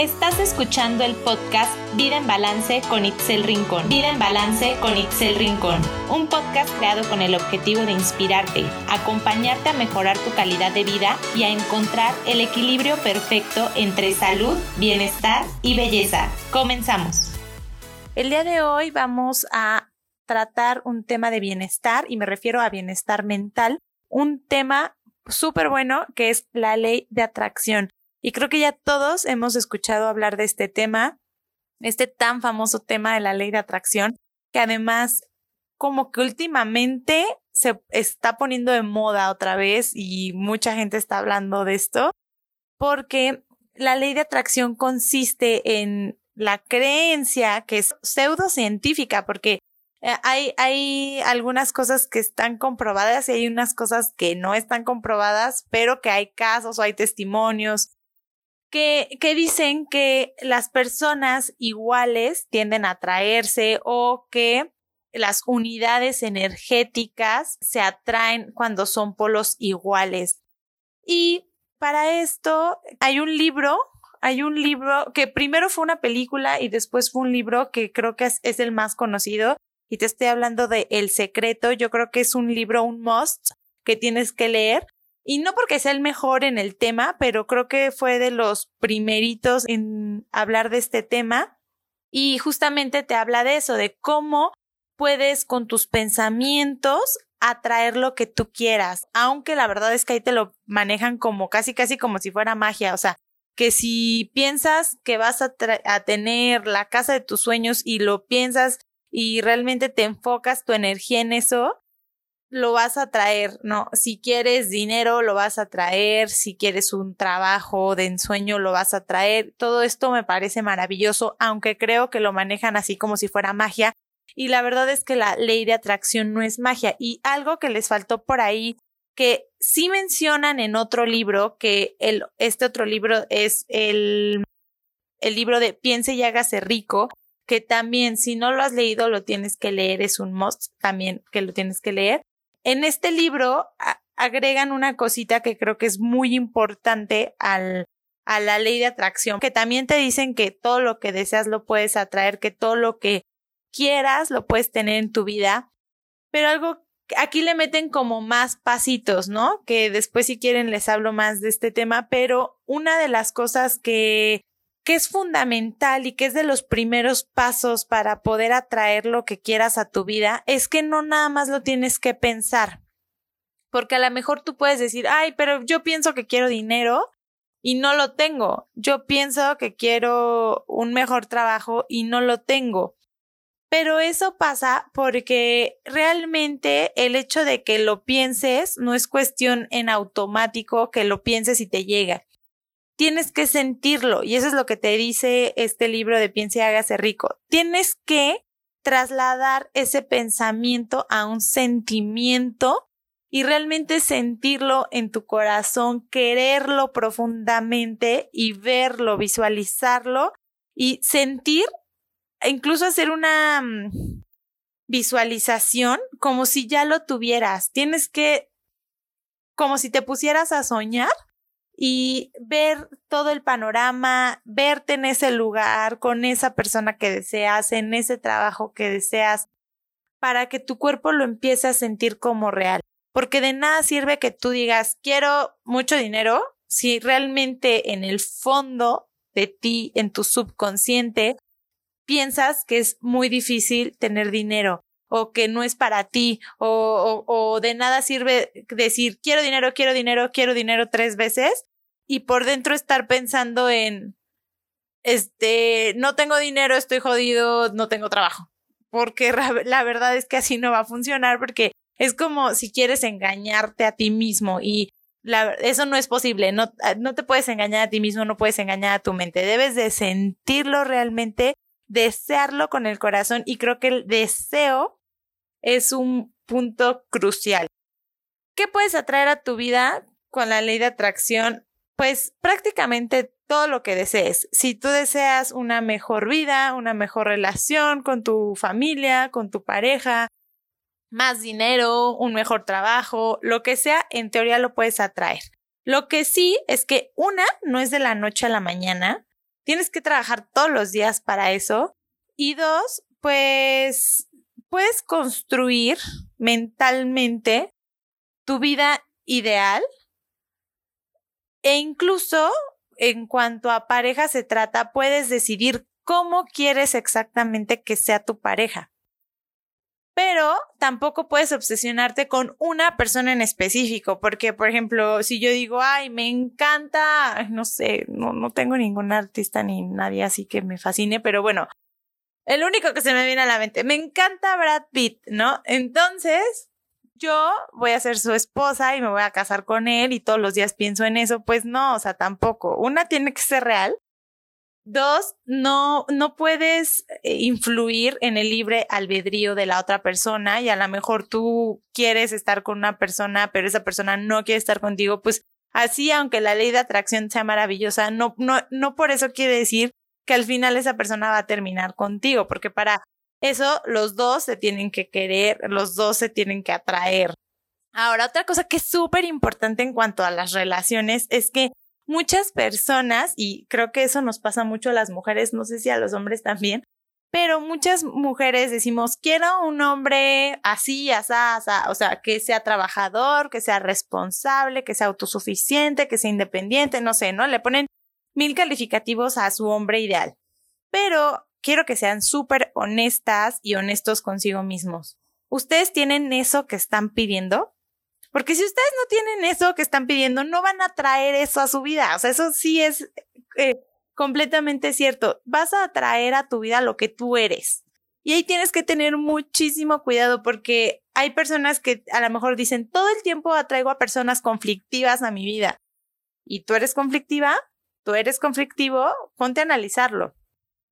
Estás escuchando el podcast Vida en Balance con Itzel Rincón. Vida en Balance con Itzel Rincón. Un podcast creado con el objetivo de inspirarte, acompañarte a mejorar tu calidad de vida y a encontrar el equilibrio perfecto entre salud, bienestar y belleza. Comenzamos. El día de hoy vamos a tratar un tema de bienestar y me refiero a bienestar mental. Un tema súper bueno que es la ley de atracción. Y creo que ya todos hemos escuchado hablar de este tema, este tan famoso tema de la ley de atracción, que además como que últimamente se está poniendo de moda otra vez y mucha gente está hablando de esto, porque la ley de atracción consiste en la creencia que es pseudocientífica, porque eh, hay, hay algunas cosas que están comprobadas y hay unas cosas que no están comprobadas, pero que hay casos o hay testimonios que, que dicen que las personas iguales tienden a atraerse o que las unidades energéticas se atraen cuando son polos iguales. Y para esto hay un libro, hay un libro que primero fue una película y después fue un libro que creo que es, es el más conocido. Y te estoy hablando de El Secreto. Yo creo que es un libro, un must que tienes que leer y no porque sea el mejor en el tema, pero creo que fue de los primeritos en hablar de este tema. Y justamente te habla de eso, de cómo puedes con tus pensamientos atraer lo que tú quieras, aunque la verdad es que ahí te lo manejan como casi casi como si fuera magia, o sea, que si piensas que vas a, a tener la casa de tus sueños y lo piensas y realmente te enfocas tu energía en eso, lo vas a traer, ¿no? Si quieres dinero, lo vas a traer, si quieres un trabajo de ensueño, lo vas a traer. Todo esto me parece maravilloso, aunque creo que lo manejan así como si fuera magia. Y la verdad es que la ley de atracción no es magia. Y algo que les faltó por ahí, que sí mencionan en otro libro, que el, este otro libro es el, el libro de Piense y hágase rico, que también si no lo has leído lo tienes que leer, es un must también que lo tienes que leer. En este libro agregan una cosita que creo que es muy importante al, a la ley de atracción, que también te dicen que todo lo que deseas lo puedes atraer, que todo lo que quieras lo puedes tener en tu vida, pero algo aquí le meten como más pasitos, ¿no? Que después si quieren les hablo más de este tema, pero una de las cosas que que es fundamental y que es de los primeros pasos para poder atraer lo que quieras a tu vida, es que no nada más lo tienes que pensar. Porque a lo mejor tú puedes decir, ay, pero yo pienso que quiero dinero y no lo tengo. Yo pienso que quiero un mejor trabajo y no lo tengo. Pero eso pasa porque realmente el hecho de que lo pienses no es cuestión en automático que lo pienses y te llega tienes que sentirlo y eso es lo que te dice este libro de Piensa y hágase rico. Tienes que trasladar ese pensamiento a un sentimiento y realmente sentirlo en tu corazón, quererlo profundamente y verlo, visualizarlo y sentir, e incluso hacer una mm, visualización como si ya lo tuvieras. Tienes que, como si te pusieras a soñar y ver todo el panorama, verte en ese lugar, con esa persona que deseas, en ese trabajo que deseas, para que tu cuerpo lo empiece a sentir como real. Porque de nada sirve que tú digas, quiero mucho dinero, si realmente en el fondo de ti, en tu subconsciente, piensas que es muy difícil tener dinero o que no es para ti o, o, o, de nada sirve decir quiero dinero, quiero dinero, quiero dinero tres veces y por dentro estar pensando en, este, no tengo dinero, estoy jodido, no tengo trabajo. Porque la verdad es que así no va a funcionar porque es como si quieres engañarte a ti mismo y eso no es posible. No, ah, no te puedes engañar a ti mismo, no puedes engañar a tu mente. Debes de sentirlo realmente, desearlo con el corazón y creo que el deseo es un punto crucial. ¿Qué puedes atraer a tu vida con la ley de atracción? Pues prácticamente todo lo que desees. Si tú deseas una mejor vida, una mejor relación con tu familia, con tu pareja, más dinero, un mejor trabajo, lo que sea, en teoría lo puedes atraer. Lo que sí es que una no es de la noche a la mañana, tienes que trabajar todos los días para eso. Y dos, pues puedes construir mentalmente tu vida ideal e incluso en cuanto a pareja se trata, puedes decidir cómo quieres exactamente que sea tu pareja. Pero tampoco puedes obsesionarte con una persona en específico, porque, por ejemplo, si yo digo, ay, me encanta, no sé, no, no tengo ningún artista ni nadie así que me fascine, pero bueno, el único que se me viene a la mente, me encanta Brad Pitt, ¿no? Entonces, yo voy a ser su esposa y me voy a casar con él y todos los días pienso en eso, pues no, o sea, tampoco. Una tiene que ser real. Dos, no, no puedes eh, influir en el libre albedrío de la otra persona y a lo mejor tú quieres estar con una persona, pero esa persona no quiere estar contigo, pues así, aunque la ley de atracción sea maravillosa, no, no, no por eso quiere decir que al final esa persona va a terminar contigo, porque para eso los dos se tienen que querer, los dos se tienen que atraer. Ahora, otra cosa que es súper importante en cuanto a las relaciones es que muchas personas, y creo que eso nos pasa mucho a las mujeres, no sé si a los hombres también, pero muchas mujeres decimos, quiero un hombre así, así, así, o sea, que sea trabajador, que sea responsable, que sea autosuficiente, que sea independiente, no sé, ¿no? Le ponen mil calificativos a su hombre ideal. Pero quiero que sean súper honestas y honestos consigo mismos. ¿Ustedes tienen eso que están pidiendo? Porque si ustedes no tienen eso que están pidiendo, no van a traer eso a su vida. O sea, eso sí es eh, completamente cierto. Vas a atraer a tu vida lo que tú eres. Y ahí tienes que tener muchísimo cuidado porque hay personas que a lo mejor dicen, todo el tiempo atraigo a personas conflictivas a mi vida. ¿Y tú eres conflictiva? ¿Tú eres conflictivo? Ponte a analizarlo.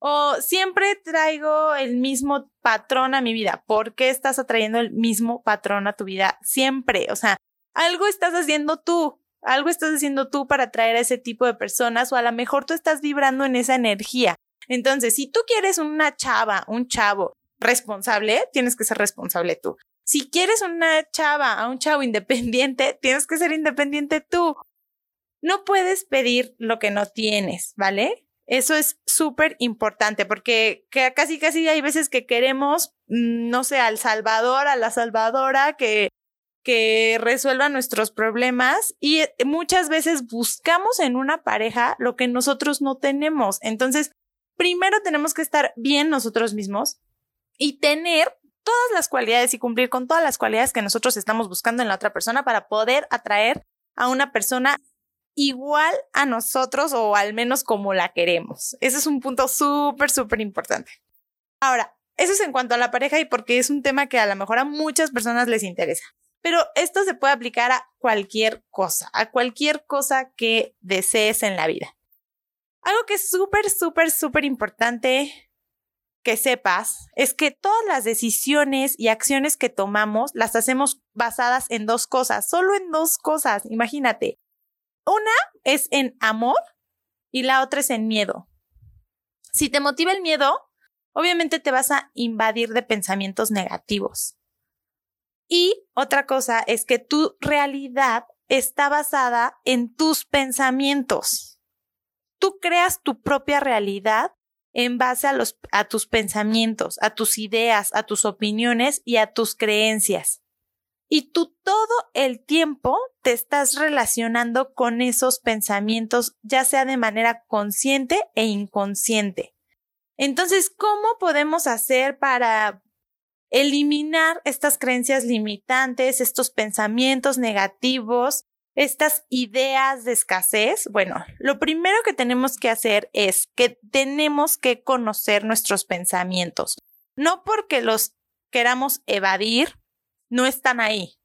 O siempre traigo el mismo patrón a mi vida. ¿Por qué estás atrayendo el mismo patrón a tu vida? Siempre. O sea, algo estás haciendo tú. Algo estás haciendo tú para atraer a ese tipo de personas o a lo mejor tú estás vibrando en esa energía. Entonces, si tú quieres una chava, un chavo responsable, tienes que ser responsable tú. Si quieres una chava, a un chavo independiente, tienes que ser independiente tú. No puedes pedir lo que no tienes, ¿vale? Eso es súper importante porque casi, casi hay veces que queremos, mm, no sé, al Salvador, a la Salvadora, que, que resuelva nuestros problemas y eh, muchas veces buscamos en una pareja lo que nosotros no tenemos. Entonces, primero tenemos que estar bien nosotros mismos y tener todas las cualidades y cumplir con todas las cualidades que nosotros estamos buscando en la otra persona para poder atraer a una persona igual a nosotros o al menos como la queremos. Ese es un punto súper, súper importante. Ahora, eso es en cuanto a la pareja y porque es un tema que a lo mejor a muchas personas les interesa. Pero esto se puede aplicar a cualquier cosa, a cualquier cosa que desees en la vida. Algo que es súper, súper, súper importante que sepas es que todas las decisiones y acciones que tomamos las hacemos basadas en dos cosas, solo en dos cosas, imagínate. Una es en amor y la otra es en miedo. Si te motiva el miedo, obviamente te vas a invadir de pensamientos negativos. Y otra cosa es que tu realidad está basada en tus pensamientos. Tú creas tu propia realidad en base a, tus pensamientos, a tus ideas, a tus opiniones y a tus creencias. Y tú todo el tiempo te estás relacionando con esos pensamientos, ya sea de manera consciente e inconsciente. Entonces, ¿cómo podemos hacer para eliminar estas creencias limitantes, estos pensamientos negativos, estas ideas de escasez? Bueno, lo primero que tenemos que hacer es que tenemos que conocer nuestros pensamientos. No porque los queramos evadir, no están ahí.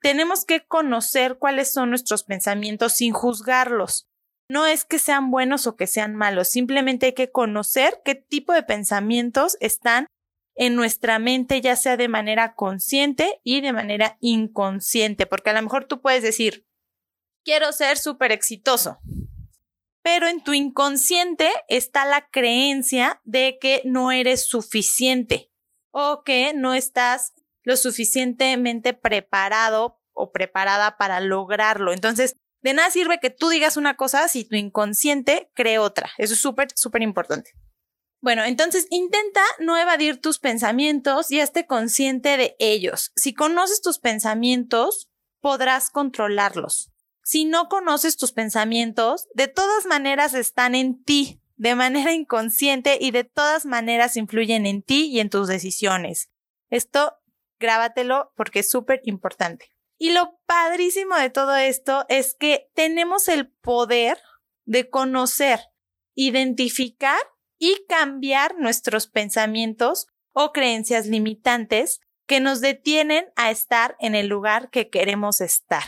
Tenemos que conocer cuáles son nuestros pensamientos sin juzgarlos. No es que sean buenos o que sean malos, simplemente hay que conocer qué tipo de pensamientos están en nuestra mente, ya sea de manera consciente y de manera inconsciente, porque a lo mejor tú puedes decir, quiero ser súper exitoso, pero en tu inconsciente está la creencia de que no eres suficiente o que no estás lo suficientemente preparado o preparada para lograrlo. Entonces, De nada sirve que tú digas una cosa si tu inconsciente cree otra. Eso es súper, súper importante. Bueno, entonces intenta no evadir tus pensamientos y esté consciente de ellos. Si conoces tus pensamientos, podrás controlarlos. Si no conoces tus pensamientos, de todas maneras están en ti, de manera inconsciente y de todas maneras influyen en ti y en tus decisiones. Esto grábatelo porque es súper importante. Y lo padrísimo de todo esto es que tenemos el poder de conocer, identificar y cambiar nuestros pensamientos o creencias limitantes que nos detienen a estar en el lugar que queremos estar.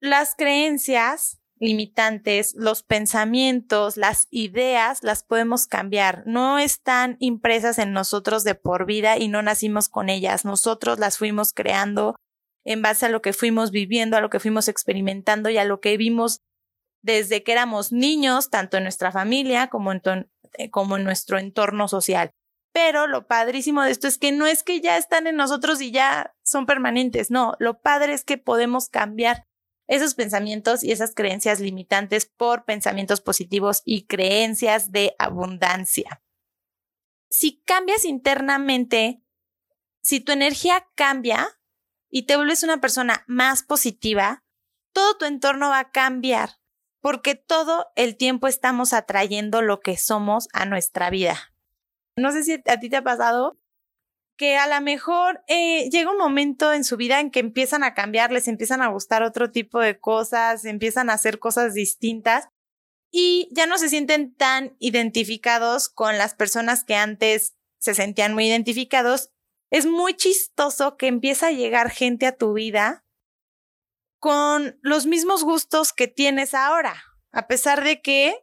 Las creencias limitantes, los pensamientos, las ideas, las podemos cambiar. No están impresas en nosotros de por vida y no nacimos con ellas. Nosotros las fuimos creando en base a lo que fuimos viviendo, a lo que fuimos experimentando y a lo que vimos desde que éramos niños, tanto en nuestra familia como en, eh, como en nuestro entorno social. Pero lo padrísimo de esto es que no es que ya están en nosotros y ya son permanentes, no, lo padre es que podemos cambiar esos pensamientos y esas creencias limitantes por pensamientos positivos y creencias de abundancia. Si cambias internamente, si tu energía cambia y te vuelves una persona más positiva, todo tu entorno va a cambiar porque todo el tiempo estamos atrayendo lo que somos a nuestra vida. No sé si a ti te ha pasado que a lo mejor eh, llega un momento en su vida en que empiezan a cambiar, les empiezan a gustar otro tipo de cosas, empiezan a hacer cosas distintas y ya no se sienten tan identificados con las personas que antes se sentían muy identificados. Es muy chistoso que empieza a llegar gente a tu vida con los mismos gustos que tienes ahora, a pesar de que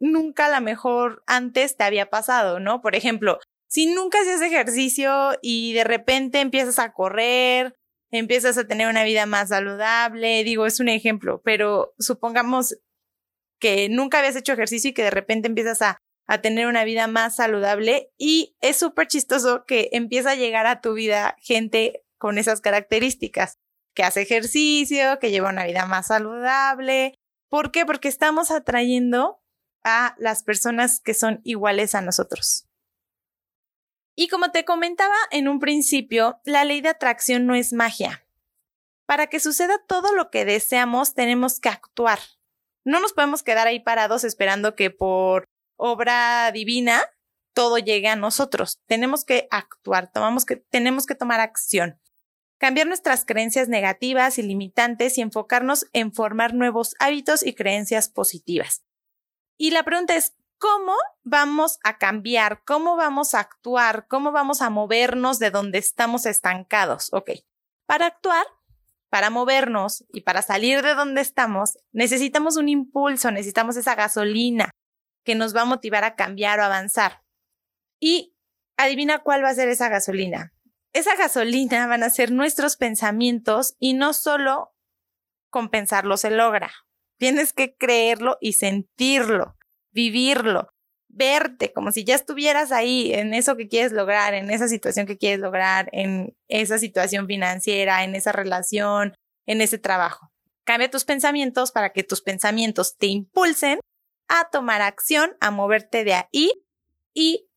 nunca a lo mejor antes te había pasado, ¿no? Por ejemplo, si nunca haces ejercicio y de repente empiezas a correr, empiezas a tener una vida más saludable, digo, es un ejemplo, pero supongamos que nunca habías hecho ejercicio y que de repente empiezas a, a tener una vida más saludable y es súper chistoso que empieza a llegar a tu vida gente con esas características que hace ejercicio, que lleva una vida más saludable. ¿Por qué? Porque estamos atrayendo a las personas que son iguales a nosotros. Y como te comentaba en un principio, la ley de atracción no es magia. Para que suceda todo lo que deseamos, tenemos que actuar. No nos podemos quedar ahí parados esperando que por obra divina todo llegue a nosotros. Tenemos que actuar, tenemos que tomar acción cambiar nuestras creencias negativas y limitantes y enfocarnos en formar nuevos hábitos y creencias positivas. Y la pregunta es, ¿cómo vamos a cambiar? ¿Cómo vamos a actuar? ¿Cómo vamos a movernos de donde estamos estancados? Ok, para actuar, para movernos y para salir de donde estamos, necesitamos un impulso, necesitamos esa gasolina que nos va a motivar a cambiar o avanzar. Y adivina cuál va a ser esa gasolina esa gasolina van a ser nuestros pensamientos y no solo con pensarlo se logra. Tienes que creerlo y sentirlo, vivirlo, verte como si ya estuvieras ahí en eso que quieres lograr, en esa situación que quieres lograr, en esa situación financiera, en esa relación, en ese trabajo. Cambia tus pensamientos para que tus pensamientos te impulsen a tomar acción, a moverte de ahí y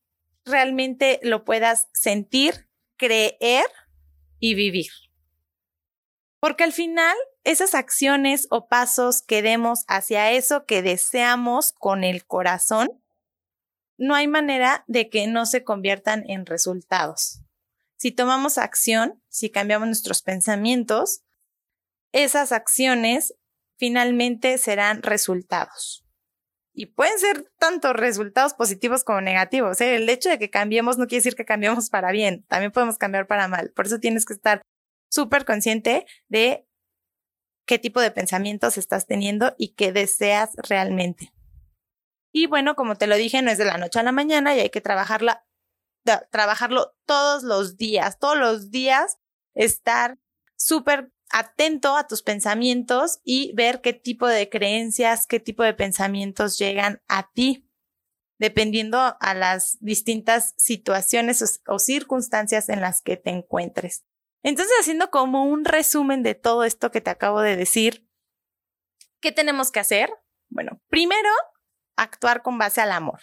realmente lo puedas sentir, creer y vivir. Porque al final, esas acciones o pasos que demos hacia eso que deseamos con el corazón, no hay manera de que no se conviertan en resultados. Si tomamos acción, si cambiamos nuestros pensamientos, esas acciones finalmente serán resultados y pueden ser tanto resultados positivos como negativos. ¿eh? El hecho de que cambiemos no quiere decir que cambiemos para bien, también podemos cambiar para mal. Por eso tienes que estar súper consciente de qué tipo de pensamientos estás teniendo y qué deseas realmente. Y bueno, como te lo dije, no es de la noche a la mañana y hay que trabajarla, trabajarlo todos los días, todos los días estar súper atento a tus pensamientos y ver qué tipo de creencias, qué tipo de pensamientos llegan a ti, dependiendo a las distintas situaciones o, circunstancias en las que te encuentres. Entonces, haciendo como un resumen de todo esto que te acabo de decir, ¿Qué tenemos que hacer? Bueno, primero, actuar con base al amor.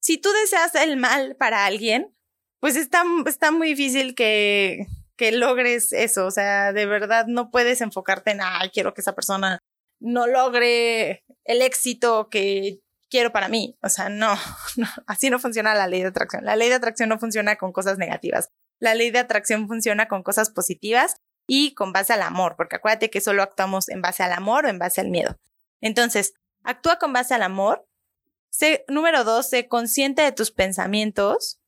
Si tú deseas el mal para alguien, pues está, está muy difícil que, que logres eso. O sea, de verdad no puedes enfocarte en, ay, quiero que esa persona no logre el éxito que quiero para mí. O sea, no, no, así no funciona la ley de atracción. La ley de atracción no funciona con cosas negativas. La ley de atracción funciona con cosas positivas y con base al amor, porque acuérdate que solo actuamos en base al amor o en base al miedo. Entonces, actúa con base al amor. número dos, sé consciente de tus pensamientos.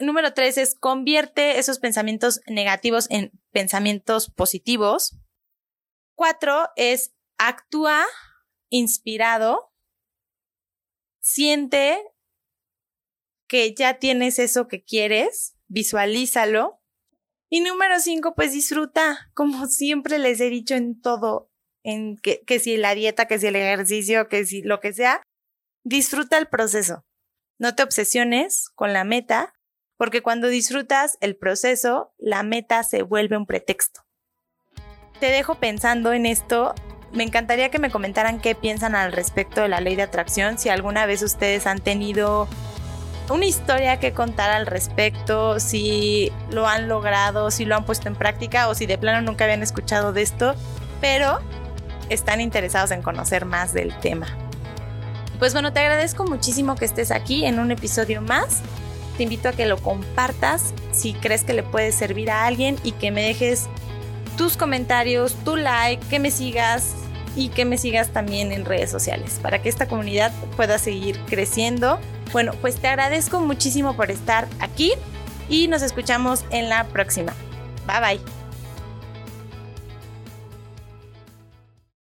Número tres es convierte esos pensamientos negativos en pensamientos positivos. Cuatro es actúa inspirado siente que ya tienes eso que quieres, visualízalo. Y número cinco, pues disfruta, como siempre les he dicho en todo, en que, que si la dieta, que si el ejercicio, que si lo que sea, disfruta el proceso. No te obsesiones con la meta, porque cuando disfrutas el proceso, la meta se vuelve un pretexto. Te dejo pensando en esto me encantaría que me comentaran qué piensan al respecto de la ley de atracción, si alguna vez ustedes han tenido una historia que contar al respecto, si lo han logrado, si lo han puesto en práctica o si de plano nunca habían escuchado de esto, pero están interesados en conocer más del tema. Pues bueno, te agradezco muchísimo que estés aquí en un episodio más. Te invito a que lo compartas si crees que le puede servir a alguien y que me dejes tus comentarios, tu like, que me sigas y que me sigas también en redes sociales para que esta comunidad pueda seguir creciendo. Bueno, pues te agradezco muchísimo por estar aquí y nos escuchamos en la próxima. Bye bye.